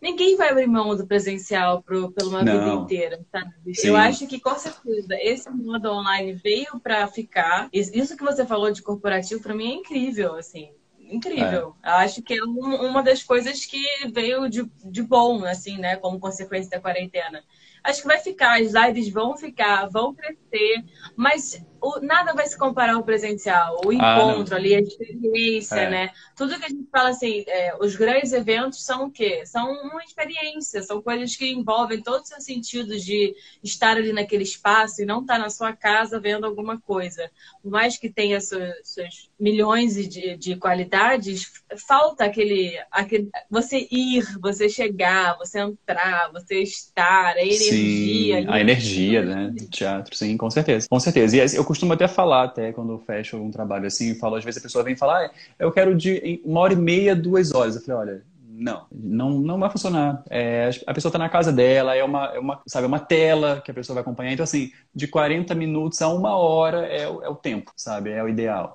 Ninguém vai abrir mão do presencial pro, pela uma não. vida inteira, sabe? Sim. Eu acho que, com certeza, esse modo online veio para ficar. Isso que você falou de corporativo, para mim, é incrível, assim incrível. É. Acho que é uma das coisas que veio de, de bom, assim, né? Como consequência da quarentena. Acho que vai ficar, as lives vão ficar, vão crescer, mas o, nada vai se comparar ao presencial, o ah, encontro ah, ali, a experiência, é. né? Tudo que a gente fala assim, é, os grandes eventos são o quê? São uma experiência, são coisas que envolvem todos os seus sentidos de estar ali naquele espaço e não estar na sua casa vendo alguma coisa. Por mais que tenha seus, seus milhões de, de qualidades, falta aquele, aquele. Você ir, você chegar, você entrar, você estar, a energia. Sim, a energia, né? Do teatro, sim, com certeza. Com certeza. E eu costumo até falar, até quando eu fecho algum trabalho assim, falo, às vezes a pessoa vem falar, ah, eu quero de uma hora e meia, duas horas. Eu falei, olha, não, não, não vai funcionar. É, a pessoa está na casa dela, é uma, é uma, sabe, é uma tela que a pessoa vai acompanhar. Então, assim, de 40 minutos a uma hora é, é o tempo, sabe? É o ideal.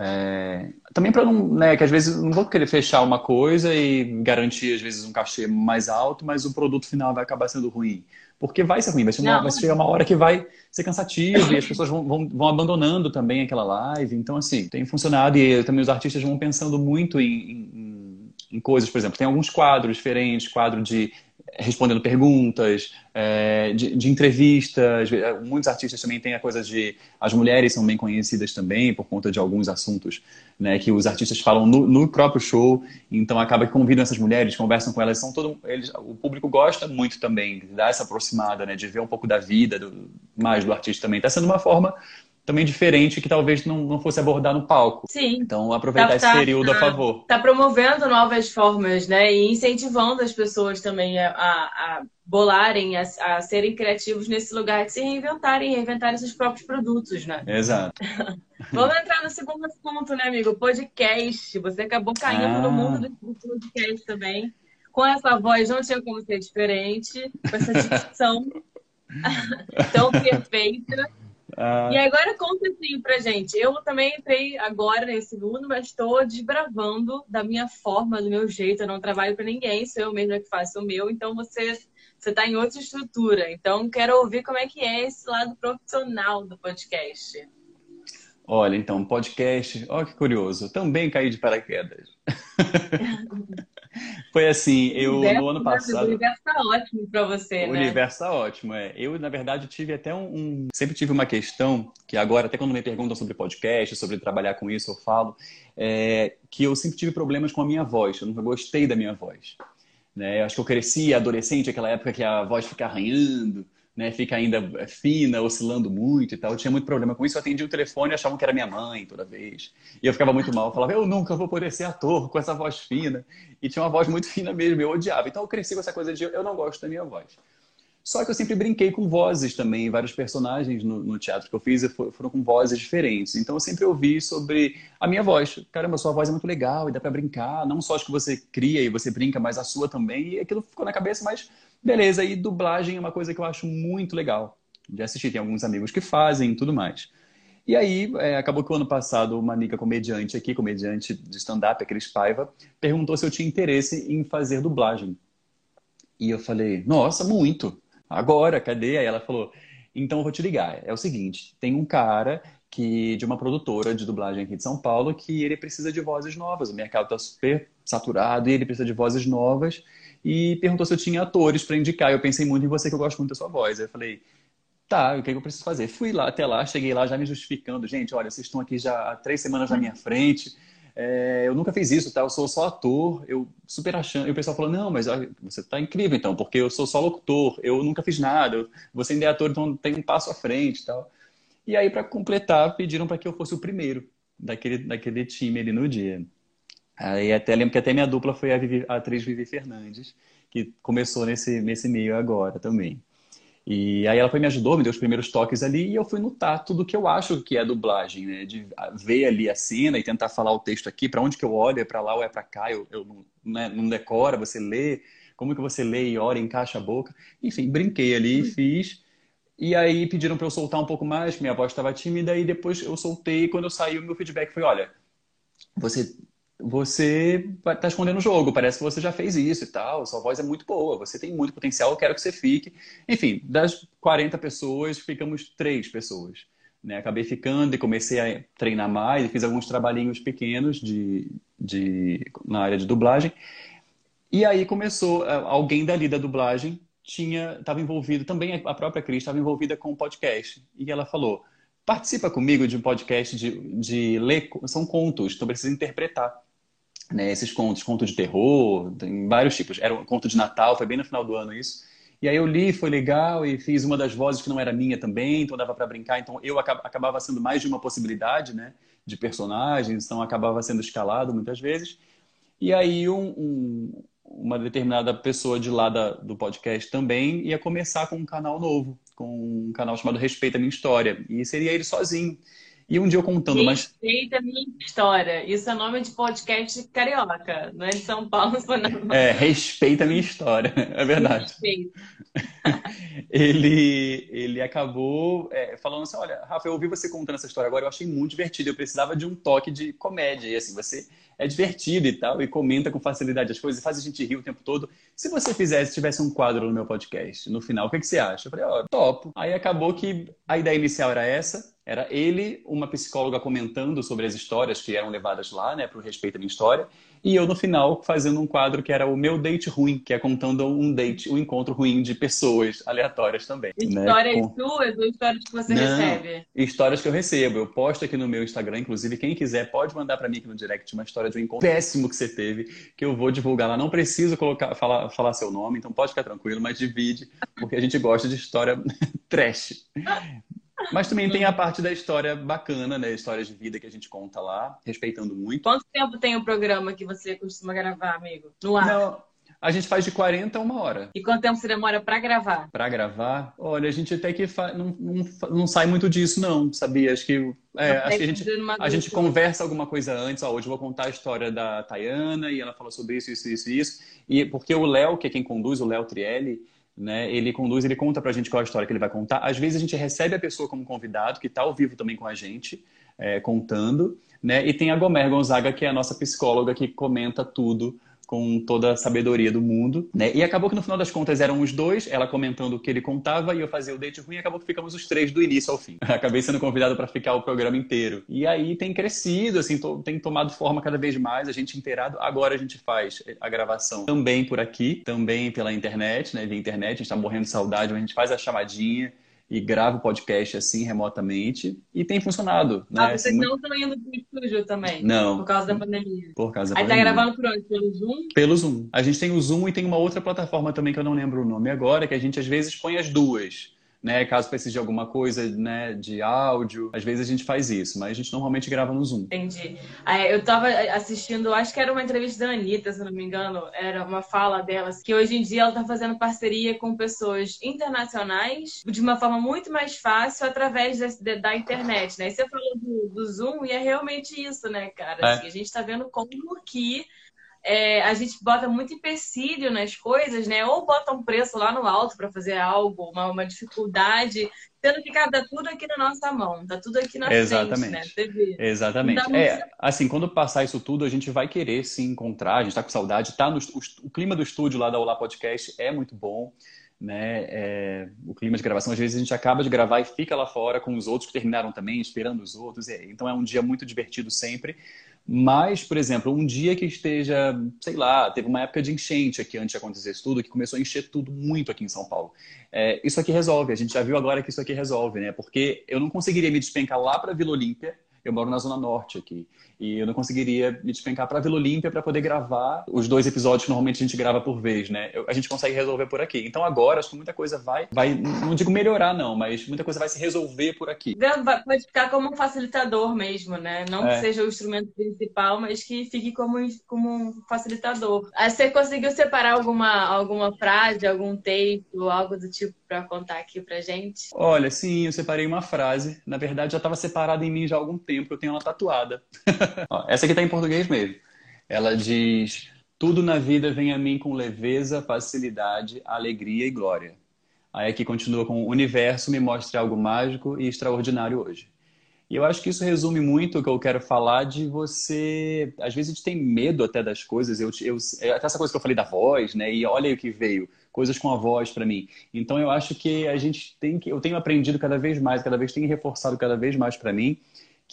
É, também para não, né, que às vezes não vou querer fechar uma coisa e garantir às vezes um cachê mais alto, mas o produto final vai acabar sendo ruim. Porque vai ser ruim, vai, ser uma, vai chegar uma hora que vai ser cansativo e as pessoas vão, vão, vão, abandonando também aquela live. Então, assim, tem funcionado e também os artistas vão pensando muito em, em, em coisas, por exemplo, tem alguns quadros diferentes, quadro de respondendo perguntas, é, de, de, entrevistas. Muitos artistas também têm a coisa de. As mulheres são bem conhecidas também por conta de alguns assuntos né, que os artistas falam no, no, próprio show. Então acaba que convidam essas mulheres, conversam com elas. São todo, eles, o público gosta muito também dar essa aproximada, né, de ver um pouco da vida do, mais do artista também. Está sendo uma forma também diferente que talvez não, não fosse abordar no palco. Sim. Então, aproveitar tá, esse período tá, a favor. Está promovendo novas formas, né? E incentivando as pessoas também a, a bolarem, a, a, serem criativos nesse lugar de se reinventarem, reinventarem seus próprios produtos, né? Exato. (laughs) Vamos entrar no segundo assunto, né, amigo? Podcast. Você acabou caindo ah. no mundo do podcast também. Com essa voz não tinha como ser diferente, com essa dicção (laughs) tão perfeita. Ah. E agora conta assim pra gente. Eu também entrei agora nesse mundo, mas estou desbravando da minha forma, do meu jeito. Eu não trabalho para ninguém, sou eu mesma que faço o meu. Então você você está em outra estrutura. Então quero ouvir como é que é esse lado profissional do podcast. Olha, então, podcast, olha que curioso, também caí de paraquedas. (laughs) Foi assim, eu universo, no ano passado. O universo tá ótimo para você, o né? O universo tá ótimo, é. Eu, na verdade, tive até um, um, Sempre tive uma questão, que agora, até quando me perguntam sobre podcast, sobre trabalhar com isso, eu falo, é, que eu sempre tive problemas com a minha voz. Eu nunca gostei da minha voz. Né? Eu acho que eu cresci adolescente, aquela época que a voz fica arranhando né, fica ainda fina, oscilando muito e tal. Eu tinha muito problema com isso. Eu atendia o telefone e achavam que era minha mãe toda vez. E eu ficava muito mal. Eu falava, eu nunca vou poder ser ator com essa voz fina. E tinha uma voz muito (laughs) fina mesmo, eu odiava. Então eu cresci com essa coisa de eu não gosto da minha voz. Só que eu sempre brinquei com vozes também. Vários personagens no, no teatro que eu fiz foram com vozes diferentes. Então eu sempre ouvi sobre a minha voz. Caramba, sua voz é muito legal e dá para brincar. Não só as que você cria e você brinca, mas a sua também. E aquilo ficou na cabeça, mas Beleza, e dublagem é uma coisa que eu acho muito legal de assistir. Tem alguns amigos que fazem e tudo mais. E aí, é, acabou que o ano passado, uma amiga comediante aqui, comediante de stand-up, a Cris Paiva, perguntou se eu tinha interesse em fazer dublagem. E eu falei, nossa, muito. Agora, cadê? Aí ela falou, então eu vou te ligar. É o seguinte, tem um cara que de uma produtora de dublagem aqui de São Paulo que ele precisa de vozes novas. O mercado está super saturado e ele precisa de vozes novas e perguntou se eu tinha atores para indicar. Eu pensei muito em você, que eu gosto muito da sua voz. Eu falei, tá, o que, é que eu preciso fazer? Fui lá até lá, cheguei lá já me justificando. Gente, olha, vocês estão aqui já há três semanas na minha frente. É, eu nunca fiz isso, tá? Eu sou só ator, eu super achando. E o pessoal falou: não, mas você tá incrível então, porque eu sou só locutor, eu nunca fiz nada, você ainda é ator, então tem um passo à frente e tal. E aí, para completar, pediram para que eu fosse o primeiro daquele, daquele time ali no dia. Aí até lembro que até minha dupla foi a, Vivi, a atriz Vivi Fernandes, que começou nesse, nesse meio agora também. E aí ela foi me ajudou, me deu os primeiros toques ali e eu fui notar tudo que eu acho que é dublagem, né? De ver ali a cena e tentar falar o texto aqui, para onde que eu olho, é para lá ou é para cá, eu, eu não, né, não decora, você lê, como que você lê e ora, encaixa a boca. Enfim, brinquei ali, uhum. fiz. E aí pediram para eu soltar um pouco mais, minha voz estava tímida, e depois eu soltei. E quando eu saí, o meu feedback foi: olha, você você está escondendo o jogo, parece que você já fez isso e tal, sua voz é muito boa, você tem muito potencial, eu quero que você fique. Enfim, das 40 pessoas, ficamos três pessoas. Né? Acabei ficando e comecei a treinar mais, fiz alguns trabalhinhos pequenos de, de, na área de dublagem. E aí começou, alguém dali da dublagem tinha estava envolvido também a própria Cris estava envolvida com o podcast e ela falou participa comigo de um podcast de, de ler são contos então precisa interpretar né, esses contos conto de terror tem vários tipos era um conto de Natal foi bem no final do ano isso e aí eu li foi legal e fiz uma das vozes que não era minha também então dava para brincar então eu acabava sendo mais de uma possibilidade né de personagens então acabava sendo escalado muitas vezes e aí um, um uma determinada pessoa de lá da, do podcast também ia começar com um canal novo, com um canal chamado Respeita a Minha História. E seria ele sozinho. E um dia eu contando, Respeita mas. Respeita a minha história. Isso é nome de podcast carioca, não é de São Paulo, (laughs) não. É, respeita a minha história. (laughs) É verdade. Respeita. (laughs) ele, ele acabou é, falando assim: olha, Rafa, eu ouvi você contando essa história agora, eu achei muito divertido. Eu precisava de um toque de comédia. E assim, você é divertido e tal, e comenta com facilidade as coisas, faz a gente rir o tempo todo. Se você fizesse, tivesse um quadro no meu podcast, no final, o que, que você acha? Eu falei, ó, oh, topo. Aí acabou que a ideia inicial era essa, era ele, uma psicóloga comentando sobre as histórias que eram levadas lá, né, para o respeito à minha história, e eu no final fazendo um quadro que era o meu date ruim, que é contando um date, um encontro ruim de pessoas aleatórias também. Né, histórias né? Suas ou histórias que você Não, recebe? Histórias que eu recebo. Eu posto aqui no meu Instagram, inclusive, quem quiser pode mandar para mim aqui no direct uma história de um encontro péssimo que você teve, que eu vou divulgar lá. Não preciso colocar, falar, falar seu nome, então pode ficar tranquilo, mas divide, porque a gente gosta de história (laughs) trash. Mas também tem a parte da história bacana, né? Histórias de vida que a gente conta lá, respeitando muito. Quanto tempo tem o programa que você costuma gravar, amigo? No ar? Não, a gente faz de 40 a uma hora. E quanto tempo você demora para gravar? Para gravar? Olha, a gente até que fa... não, não, não, sai muito disso, não, sabia? Acho que, é, acho que a gente, a gente conversa alguma coisa antes. Ó, hoje eu vou contar a história da Tayana e ela falou sobre isso, isso, isso, isso. E porque o Léo, que é quem conduz, o Léo Trielli, né? Ele conduz, ele conta pra gente qual é a história que ele vai contar. Às vezes a gente recebe a pessoa como convidado, que está ao vivo também com a gente, é, contando, né? E tem a Gomer Gonzaga, que é a nossa psicóloga, que comenta tudo com toda a sabedoria do mundo, né? E acabou que no final das contas eram os dois, ela comentando o que ele contava e eu fazia o date ruim, e acabou que ficamos os três do início ao fim. (laughs) Acabei sendo convidado para ficar o programa inteiro. E aí tem crescido, assim, tem tomado forma cada vez mais, a gente inteirado. Agora a gente faz a gravação também por aqui, também pela internet, né? Via internet, a gente tá morrendo de saudade, mas a gente faz a chamadinha e gravo podcast assim remotamente e tem funcionado. Né? Ah, vocês assim, não estão indo pro estúdio também? Não. Por causa da pandemia. Por causa da Aí tá pandemia. tá gravando por onde? Pelo Zoom? Pelo Zoom. A gente tem o Zoom e tem uma outra plataforma também que eu não lembro o nome agora, que a gente às vezes põe as duas né? Caso precise de alguma coisa, né, de áudio, às vezes a gente faz isso, mas a gente normalmente grava no Zoom. Entendi. É, eu estava assistindo, acho que era uma entrevista da Anitta, se não me engano, era uma fala delas, que hoje em dia ela está fazendo parceria com pessoas internacionais de uma forma muito mais fácil através da, da internet, né? E você falou do, do, Zoom e é realmente isso, né, cara? É. Assim, a gente está vendo como que é, a gente bota muito empecilho nas coisas, né? Ou bota um preço lá no alto para fazer algo, uma, uma dificuldade, sendo que cara, tá tudo aqui na nossa mão, tá tudo aqui na Exatamente. frente, né? Exatamente. É, assim, quando passar isso tudo, a gente vai querer se encontrar, a gente tá com saudade, tá no o, o clima do estúdio lá da Olá Podcast é muito bom. né? É, o clima de gravação, às vezes a gente acaba de gravar e fica lá fora com os outros que terminaram também, esperando os outros. Então é um dia muito divertido sempre. Mas, por exemplo, um dia que esteja, sei lá, teve uma época de enchente aqui antes de acontecer isso tudo, que começou a encher tudo muito aqui em São Paulo. É, isso aqui resolve, a gente já viu agora que isso aqui resolve, né? Porque eu não conseguiria me despencar lá para Vila Olímpia eu moro na Zona Norte aqui. E eu não conseguiria me despencar para Vila Olímpia para poder gravar os dois episódios que normalmente a gente grava por vez, né? Eu, a gente consegue resolver por aqui. Então agora acho que muita coisa vai, vai, não digo melhorar não, mas muita coisa vai se resolver por aqui. Pode ficar como um facilitador mesmo, né? Não é. que seja o instrumento principal, mas que fique como, como um facilitador. Aí você conseguiu separar alguma, alguma frase, algum texto, algo do tipo para contar aqui pra gente? Olha, sim, eu separei uma frase. Na verdade, já estava separada em mim já há algum tempo, eu tenho ela tatuada. (laughs) essa aqui está em português mesmo. Ela diz: Tudo na vida vem a mim com leveza, facilidade, alegria e glória. Aí aqui continua com: O universo me mostra algo mágico e extraordinário hoje. E eu acho que isso resume muito o que eu quero falar de você. Às vezes a gente tem medo até das coisas. Eu, eu, é até essa coisa que eu falei da voz, né? E olha aí o que veio, coisas com a voz para mim. Então eu acho que a gente tem que. Eu tenho aprendido cada vez mais, cada vez tenho reforçado cada vez mais para mim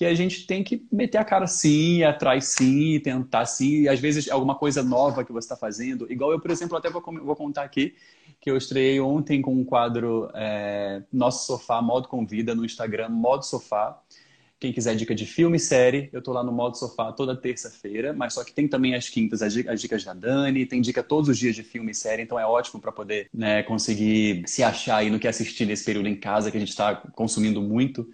que a gente tem que meter a cara sim, atrás sim, tentar sim, e às vezes alguma coisa nova que você está fazendo. Igual eu, por exemplo, até vou, vou, contar aqui que eu estreiei ontem com um quadro é, Nosso Sofá, Modo Convida, no Instagram, Modo Sofá. Quem quiser dica de filme série, eu tô lá no Modo Sofá toda terça-feira, mas só que tem também as quintas as dicas da Dani, tem dica todos os dias de filme e série, então é ótimo para poder né, conseguir se achar aí no que assistir nesse período em casa que a gente está consumindo muito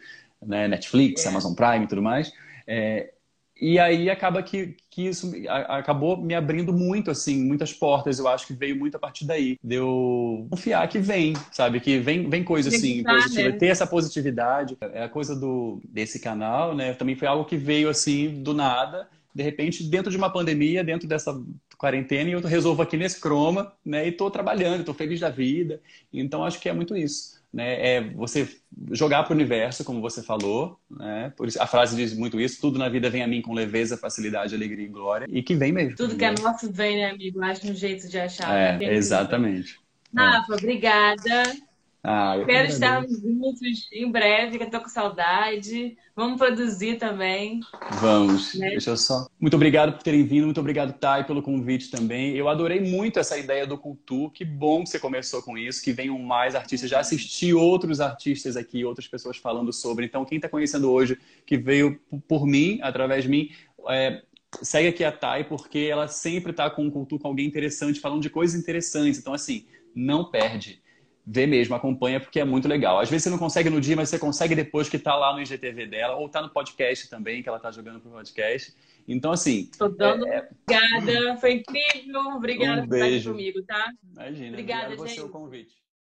né? Netflix, é. Amazon Prime e tudo mais. É, e aí acaba que, que isso acabou me abrindo muito, assim, muitas portas. Eu acho que veio muito a partir daí. Deu de confiar que vem, sabe? Que vem, vem coisa assim, positiva. Né? Ter essa positividade. É a coisa do, desse canal, né? Também foi algo que veio assim, do nada. De repente, dentro de uma pandemia, dentro dessa quarentena, e eu resolvo aqui nesse croma, né? E estou trabalhando, estou feliz da vida. Então, acho que é muito isso né, é você jogar para o universo, como você falou, né? Por isso, a frase diz muito isso: tudo na vida vem a mim com leveza, facilidade, alegria e glória, e que vem mesmo. Tudo que é nosso vem, né, amigo? Acho um jeito de achar. É, exatamente. Rafa, é. obrigada. Ah, Espero estarmos juntos em breve, que eu tô com saudade. Vamos produzir também. Vamos. Né? Deixa eu só. Muito obrigado por terem vindo, muito obrigado, Thay, pelo convite também. Eu adorei muito essa ideia do Cultu. Que bom que você começou com isso, que venham mais artistas. Já assisti outros artistas aqui, outras pessoas falando sobre. Então, quem está conhecendo hoje, que veio por mim, através de mim, é, segue aqui a Thay, porque ela sempre está com o Cultu com alguém interessante, falando de coisas interessantes. Então, assim, não perde vê mesmo, acompanha, porque é muito legal. Às vezes você não consegue no dia, mas você consegue depois que está lá no IGTV dela, ou está no podcast também, que ela está jogando pro podcast. Então, assim. Tô dando é... Obrigada, foi incrível. Obrigada um por estar comigo, tá? Imagina. Obrigada, gente. você o convite.